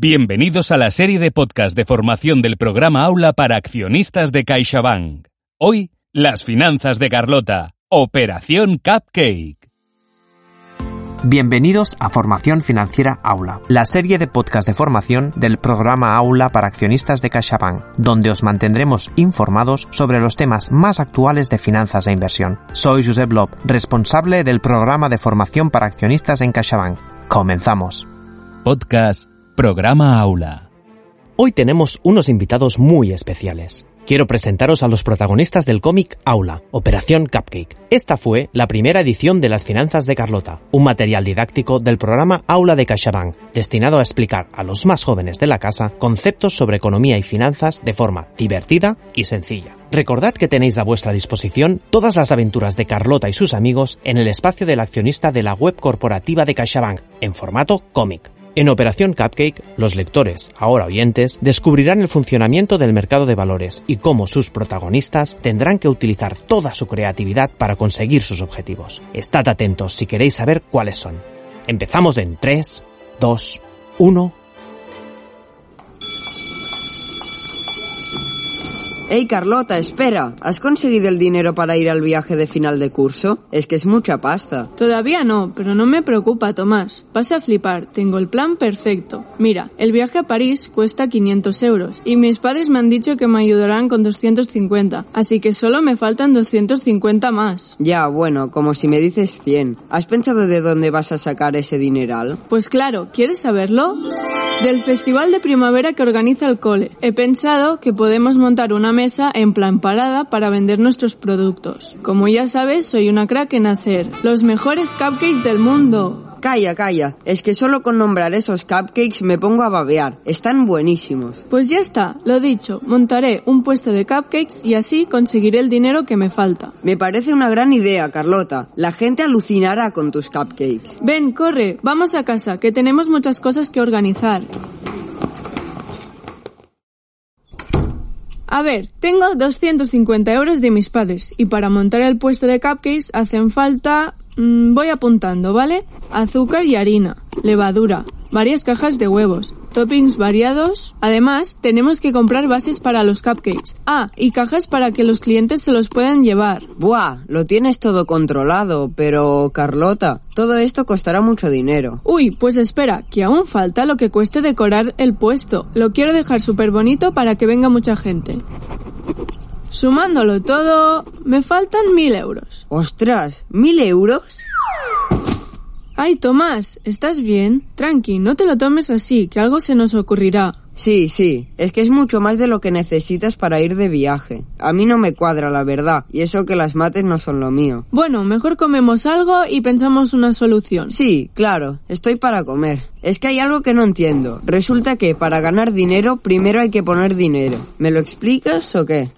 Bienvenidos a la serie de podcast de formación del programa Aula para accionistas de CaixaBank. Hoy, las finanzas de Carlota. Operación Cupcake. Bienvenidos a Formación Financiera Aula, la serie de podcast de formación del programa Aula para accionistas de CaixaBank, donde os mantendremos informados sobre los temas más actuales de finanzas e inversión. Soy Josep Lob, responsable del programa de formación para accionistas en CaixaBank. Comenzamos. Podcast Programa Aula. Hoy tenemos unos invitados muy especiales. Quiero presentaros a los protagonistas del cómic Aula, Operación Cupcake. Esta fue la primera edición de Las Finanzas de Carlota, un material didáctico del programa Aula de CaixaBank, destinado a explicar a los más jóvenes de la casa conceptos sobre economía y finanzas de forma divertida y sencilla. Recordad que tenéis a vuestra disposición todas las aventuras de Carlota y sus amigos en el espacio del accionista de la web corporativa de CaixaBank, en formato cómic. En Operación Cupcake, los lectores, ahora oyentes, descubrirán el funcionamiento del mercado de valores y cómo sus protagonistas tendrán que utilizar toda su creatividad para conseguir sus objetivos. Estad atentos si queréis saber cuáles son. Empezamos en 3, 2, 1. Hey Carlota, espera. ¿Has conseguido el dinero para ir al viaje de final de curso? Es que es mucha pasta. Todavía no, pero no me preocupa, Tomás. Vas a flipar, tengo el plan perfecto. Mira, el viaje a París cuesta 500 euros y mis padres me han dicho que me ayudarán con 250, así que solo me faltan 250 más. Ya, bueno, como si me dices 100. ¿Has pensado de dónde vas a sacar ese dineral? Pues claro, ¿quieres saberlo? Del festival de primavera que organiza el cole. He pensado que podemos montar una mesa en plan parada para vender nuestros productos. Como ya sabes, soy una crack en hacer los mejores cupcakes del mundo. Calla, calla. Es que solo con nombrar esos cupcakes me pongo a babear. Están buenísimos. Pues ya está, lo dicho, montaré un puesto de cupcakes y así conseguiré el dinero que me falta. Me parece una gran idea, Carlota. La gente alucinará con tus cupcakes. Ven, corre, vamos a casa, que tenemos muchas cosas que organizar. A ver, tengo 250 euros de mis padres y para montar el puesto de cupcakes hacen falta... mmm, voy apuntando, ¿vale? Azúcar y harina, levadura, varias cajas de huevos, toppings variados. Además, tenemos que comprar bases para los cupcakes. Ah, y cajas para que los clientes se los puedan llevar. Buah, lo tienes todo controlado, pero Carlota, todo esto costará mucho dinero. Uy, pues espera, que aún falta lo que cueste decorar el puesto. Lo quiero dejar súper bonito para que venga mucha gente. Sumándolo todo, me faltan mil euros. ¡Ostras! ¿Mil euros? Ay, Tomás, ¿estás bien? Tranqui, no te lo tomes así, que algo se nos ocurrirá. Sí, sí, es que es mucho más de lo que necesitas para ir de viaje. A mí no me cuadra, la verdad, y eso que las mates no son lo mío. Bueno, mejor comemos algo y pensamos una solución. Sí, claro, estoy para comer. Es que hay algo que no entiendo. Resulta que para ganar dinero primero hay que poner dinero. ¿Me lo explicas o qué?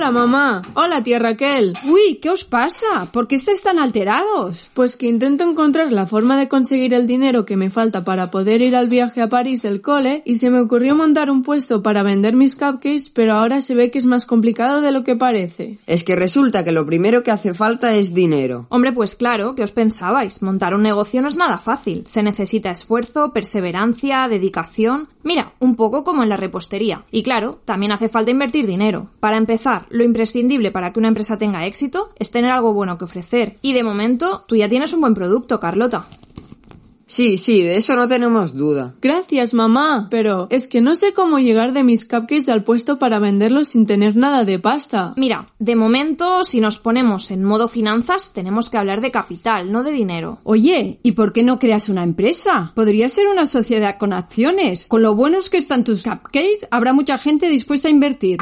Hola, mamá. Hola, tía Raquel. Uy, ¿qué os pasa? ¿Por qué estáis tan alterados? Pues que intento encontrar la forma de conseguir el dinero que me falta para poder ir al viaje a París del cole y se me ocurrió montar un puesto para vender mis cupcakes, pero ahora se ve que es más complicado de lo que parece. Es que resulta que lo primero que hace falta es dinero. Hombre, pues claro, ¿qué os pensabais? Montar un negocio no es nada fácil. Se necesita esfuerzo, perseverancia, dedicación. Mira, un poco como en la repostería. Y claro, también hace falta invertir dinero. Para empezar, lo imprescindible para que una empresa tenga éxito es tener algo bueno que ofrecer. Y de momento, tú ya tienes un buen producto, Carlota. Sí, sí, de eso no tenemos duda. Gracias, mamá. Pero es que no sé cómo llegar de mis cupcakes al puesto para venderlos sin tener nada de pasta. Mira, de momento, si nos ponemos en modo finanzas, tenemos que hablar de capital, no de dinero. Oye, ¿y por qué no creas una empresa? Podría ser una sociedad con acciones. Con lo buenos que están tus cupcakes, habrá mucha gente dispuesta a invertir.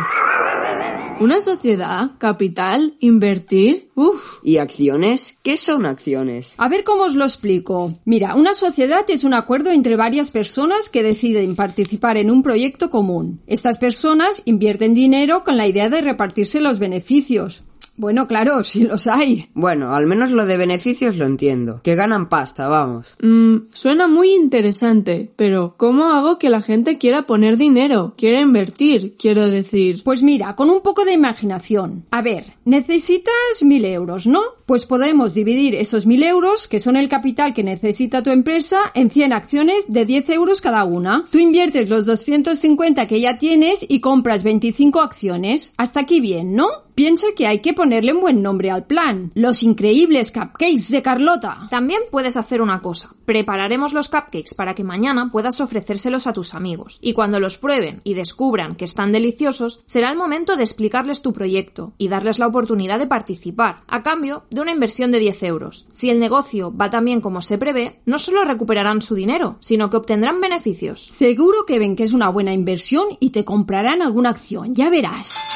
¿Una sociedad? ¿Capital? ¿Invertir? Uf. ¿Y acciones? ¿Qué son acciones? A ver cómo os lo explico. Mira, una sociedad es un acuerdo entre varias personas que deciden participar en un proyecto común. Estas personas invierten dinero con la idea de repartirse los beneficios. Bueno, claro, si los hay. Bueno, al menos lo de beneficios lo entiendo. Que ganan pasta, vamos. Mm, suena muy interesante, pero ¿cómo hago que la gente quiera poner dinero? Quiera invertir, quiero decir. Pues mira, con un poco de imaginación. A ver, necesitas mil euros, ¿no? Pues podemos dividir esos 1.000 euros, que son el capital que necesita tu empresa, en 100 acciones de 10 euros cada una. Tú inviertes los 250 que ya tienes y compras 25 acciones. Hasta aquí bien, ¿no? Piensa que hay que ponerle un buen nombre al plan. Los increíbles cupcakes de Carlota. También puedes hacer una cosa. Prepararemos los cupcakes para que mañana puedas ofrecérselos a tus amigos. Y cuando los prueben y descubran que están deliciosos, será el momento de explicarles tu proyecto y darles la oportunidad de participar, a cambio de una inversión de 10 euros. Si el negocio va tan bien como se prevé, no solo recuperarán su dinero, sino que obtendrán beneficios. Seguro que ven que es una buena inversión y te comprarán alguna acción, ya verás.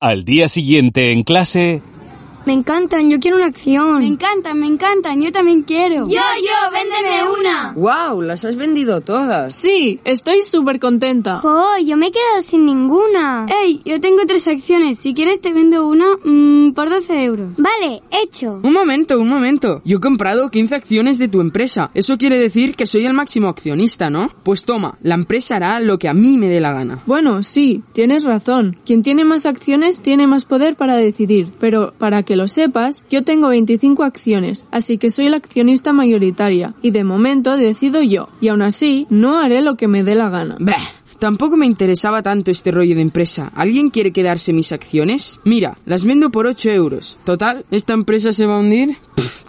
Al día siguiente en clase... Me encantan, yo quiero una acción. Me encantan, me encantan, yo también quiero. Yo, yo, véndeme una. ¡Wow! Las has vendido todas. Sí, estoy súper contenta. ¡Jo! Yo me he quedado sin ninguna. ¡Ey! Yo tengo tres acciones. Si quieres te vendo una mmm, por 12 euros. Vale, hecho. Un momento, un momento. Yo he comprado 15 acciones de tu empresa. Eso quiere decir que soy el máximo accionista, ¿no? Pues toma, la empresa hará lo que a mí me dé la gana. Bueno, sí, tienes razón. Quien tiene más acciones tiene más poder para decidir. Pero para que lo sepas, yo tengo 25 acciones, así que soy la accionista mayoritaria, y de momento decido yo, y aún así no haré lo que me dé la gana. Bah, tampoco me interesaba tanto este rollo de empresa. ¿Alguien quiere quedarse mis acciones? Mira, las vendo por 8 euros. Total, ¿esta empresa se va a hundir?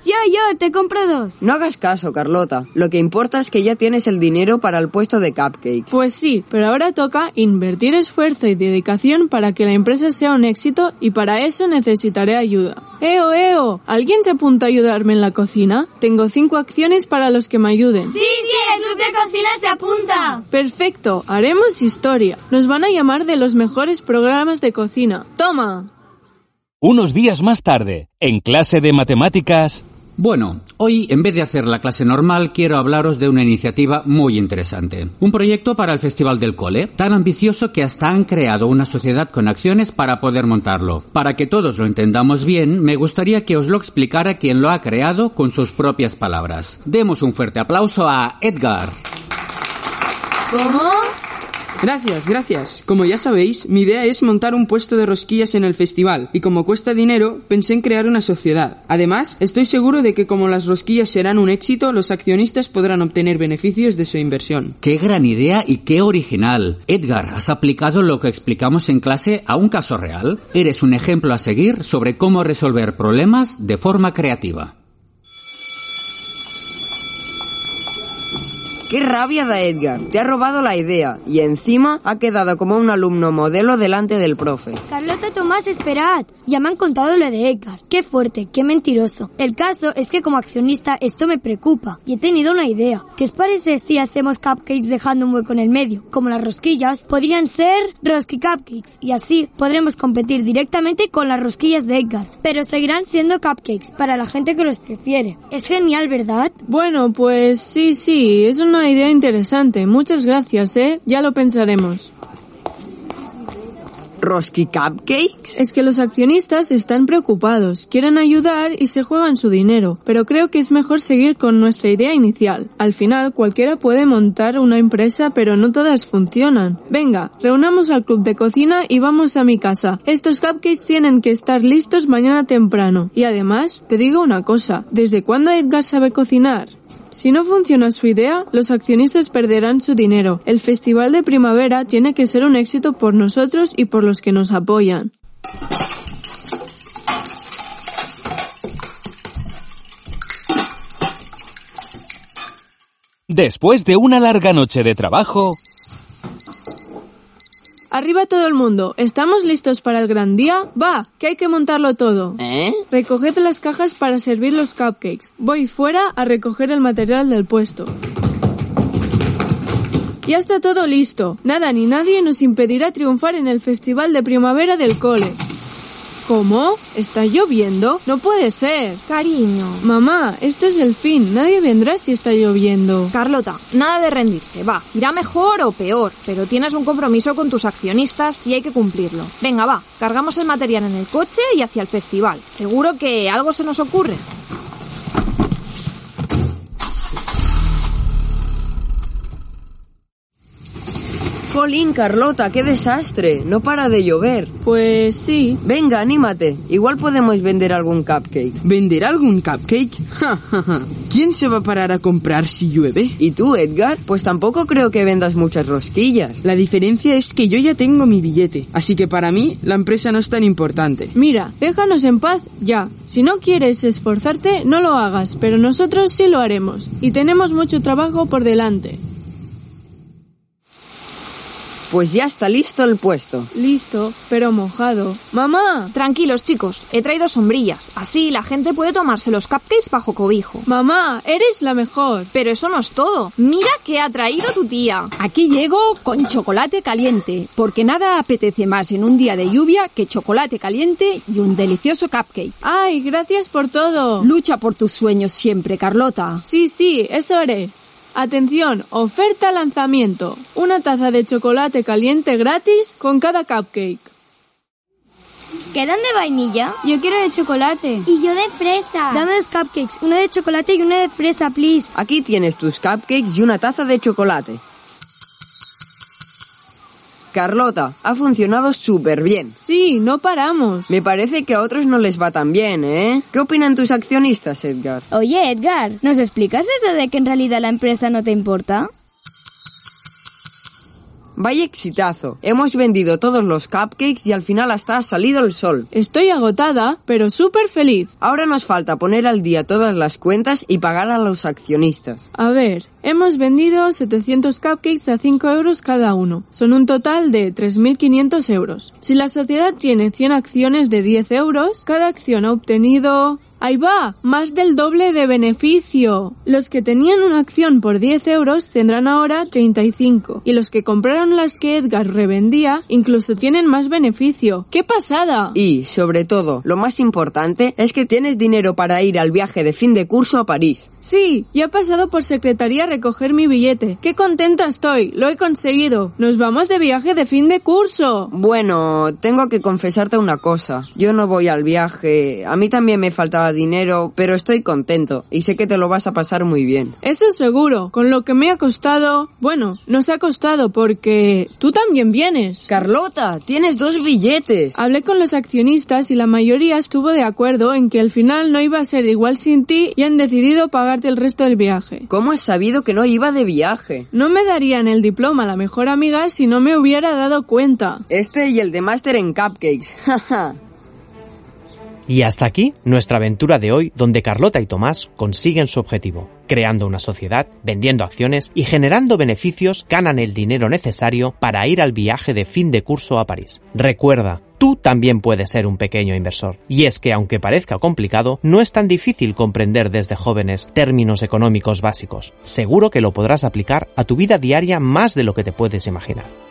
Yo, yo, te compro dos. No hagas caso, Carlota. Lo que importa es que ya tienes el dinero para el puesto de cupcakes. Pues sí, pero ahora toca invertir esfuerzo y dedicación para que la empresa sea un éxito y para eso necesitaré ayuda. ¡Eo, eo! ¿Alguien se apunta a ayudarme en la cocina? Tengo cinco acciones para los que me ayuden. Sí, sí, el club de cocina se apunta. Perfecto, haremos historia. Nos van a llamar de los mejores programas de cocina. ¡Toma! Unos días más tarde, en clase de matemáticas... Bueno, hoy en vez de hacer la clase normal quiero hablaros de una iniciativa muy interesante. Un proyecto para el Festival del Cole, tan ambicioso que hasta han creado una sociedad con acciones para poder montarlo. Para que todos lo entendamos bien, me gustaría que os lo explicara quien lo ha creado con sus propias palabras. Demos un fuerte aplauso a Edgar. ¿Cómo? Gracias, gracias. Como ya sabéis, mi idea es montar un puesto de rosquillas en el festival, y como cuesta dinero, pensé en crear una sociedad. Además, estoy seguro de que como las rosquillas serán un éxito, los accionistas podrán obtener beneficios de su inversión. ¡Qué gran idea y qué original! Edgar, ¿has aplicado lo que explicamos en clase a un caso real? Eres un ejemplo a seguir sobre cómo resolver problemas de forma creativa. ¡Qué rabia da Edgar! Te ha robado la idea y encima ha quedado como un alumno modelo delante del profe. Carlota, Tomás, esperad. Ya me han contado lo de Edgar. Qué fuerte, qué mentiroso. El caso es que como accionista esto me preocupa y he tenido una idea. ¿Qué os parece si hacemos cupcakes dejando un hueco en el medio? Como las rosquillas, podrían ser rosky cupcakes y así podremos competir directamente con las rosquillas de Edgar. Pero seguirán siendo cupcakes para la gente que los prefiere. Es genial, ¿verdad? Bueno, pues sí, sí, es una idea interesante. Muchas gracias, ¿eh? Ya lo pensaremos. ¿Rosky Cupcakes? Es que los accionistas están preocupados, quieren ayudar y se juegan su dinero, pero creo que es mejor seguir con nuestra idea inicial. Al final, cualquiera puede montar una empresa, pero no todas funcionan. Venga, reunamos al club de cocina y vamos a mi casa. Estos cupcakes tienen que estar listos mañana temprano. Y además, te digo una cosa, ¿desde cuándo Edgar sabe cocinar? Si no funciona su idea, los accionistas perderán su dinero. El Festival de Primavera tiene que ser un éxito por nosotros y por los que nos apoyan. Después de una larga noche de trabajo... Arriba todo el mundo, ¿estamos listos para el gran día? Va, que hay que montarlo todo. ¿Eh? Recoged las cajas para servir los cupcakes. Voy fuera a recoger el material del puesto. Ya está todo listo. Nada ni nadie nos impedirá triunfar en el Festival de Primavera del Cole. ¿Cómo? ¿Está lloviendo? No puede ser. Cariño. Mamá, esto es el fin. Nadie vendrá si está lloviendo. Carlota, nada de rendirse, va. Irá mejor o peor, pero tienes un compromiso con tus accionistas y hay que cumplirlo. Venga, va, cargamos el material en el coche y hacia el festival. Seguro que algo se nos ocurre. Jolín, Carlota, qué desastre. No para de llover. Pues sí. Venga, anímate. Igual podemos vender algún cupcake. ¿Vender algún cupcake? Ja, ja, ja. ¿Quién se va a parar a comprar si llueve? ¿Y tú, Edgar? Pues tampoco creo que vendas muchas rosquillas. La diferencia es que yo ya tengo mi billete, así que para mí la empresa no es tan importante. Mira, déjanos en paz ya. Si no quieres esforzarte, no lo hagas, pero nosotros sí lo haremos. Y tenemos mucho trabajo por delante. Pues ya está listo el puesto. Listo, pero mojado. ¡Mamá! Tranquilos, chicos, he traído sombrillas. Así la gente puede tomarse los cupcakes bajo cobijo. Mamá, eres la mejor. Pero eso no es todo. Mira qué ha traído tu tía. Aquí llego con chocolate caliente, porque nada apetece más en un día de lluvia que chocolate caliente y un delicioso cupcake. ¡Ay, gracias por todo! Lucha por tus sueños siempre, Carlota. Sí, sí, eso haré. Atención, oferta lanzamiento. Una taza de chocolate caliente gratis con cada cupcake. ¿Quedan de vainilla? Yo quiero de chocolate. Y yo de fresa. Dame dos cupcakes, una de chocolate y una de fresa, please. Aquí tienes tus cupcakes y una taza de chocolate. Carlota, ha funcionado súper bien. Sí, no paramos. Me parece que a otros no les va tan bien, ¿eh? ¿Qué opinan tus accionistas, Edgar? Oye, Edgar, ¿nos explicas eso de que en realidad la empresa no te importa? Vaya exitazo. Hemos vendido todos los cupcakes y al final hasta ha salido el sol. Estoy agotada, pero súper feliz. Ahora nos falta poner al día todas las cuentas y pagar a los accionistas. A ver, hemos vendido 700 cupcakes a 5 euros cada uno. Son un total de 3.500 euros. Si la sociedad tiene 100 acciones de 10 euros, cada acción ha obtenido... Ahí va, más del doble de beneficio. Los que tenían una acción por 10 euros tendrán ahora 35. Y los que compraron las que Edgar revendía incluso tienen más beneficio. ¡Qué pasada! Y, sobre todo, lo más importante es que tienes dinero para ir al viaje de fin de curso a París. Sí, ya he pasado por secretaría a recoger mi billete. ¡Qué contenta estoy! Lo he conseguido. Nos vamos de viaje de fin de curso. Bueno, tengo que confesarte una cosa. Yo no voy al viaje. A mí también me faltaba dinero, pero estoy contento y sé que te lo vas a pasar muy bien. Eso seguro. Con lo que me ha costado... Bueno, nos ha costado porque... Tú también vienes. Carlota, tienes dos billetes. Hablé con los accionistas y la mayoría estuvo de acuerdo en que al final no iba a ser igual sin ti y han decidido pagarte el resto del viaje. ¿Cómo has sabido que no iba de viaje? No me darían el diploma la mejor amiga si no me hubiera dado cuenta. Este y el de máster en cupcakes. Jaja. Y hasta aquí nuestra aventura de hoy donde Carlota y Tomás consiguen su objetivo. Creando una sociedad, vendiendo acciones y generando beneficios ganan el dinero necesario para ir al viaje de fin de curso a París. Recuerda, tú también puedes ser un pequeño inversor. Y es que aunque parezca complicado, no es tan difícil comprender desde jóvenes términos económicos básicos. Seguro que lo podrás aplicar a tu vida diaria más de lo que te puedes imaginar.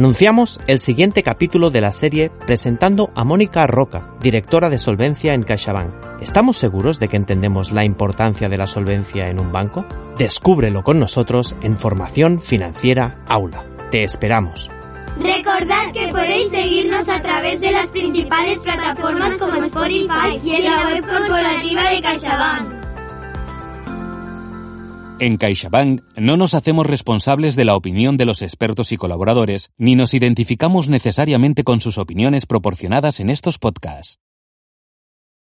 Anunciamos el siguiente capítulo de la serie presentando a Mónica Roca, directora de solvencia en CaixaBank. ¿Estamos seguros de que entendemos la importancia de la solvencia en un banco? Descúbrelo con nosotros en Formación Financiera Aula. Te esperamos. Recordad que podéis seguirnos a través de las principales plataformas como Spotify y en la web corporativa de CaixaBank. En CaixaBank no nos hacemos responsables de la opinión de los expertos y colaboradores, ni nos identificamos necesariamente con sus opiniones proporcionadas en estos podcasts.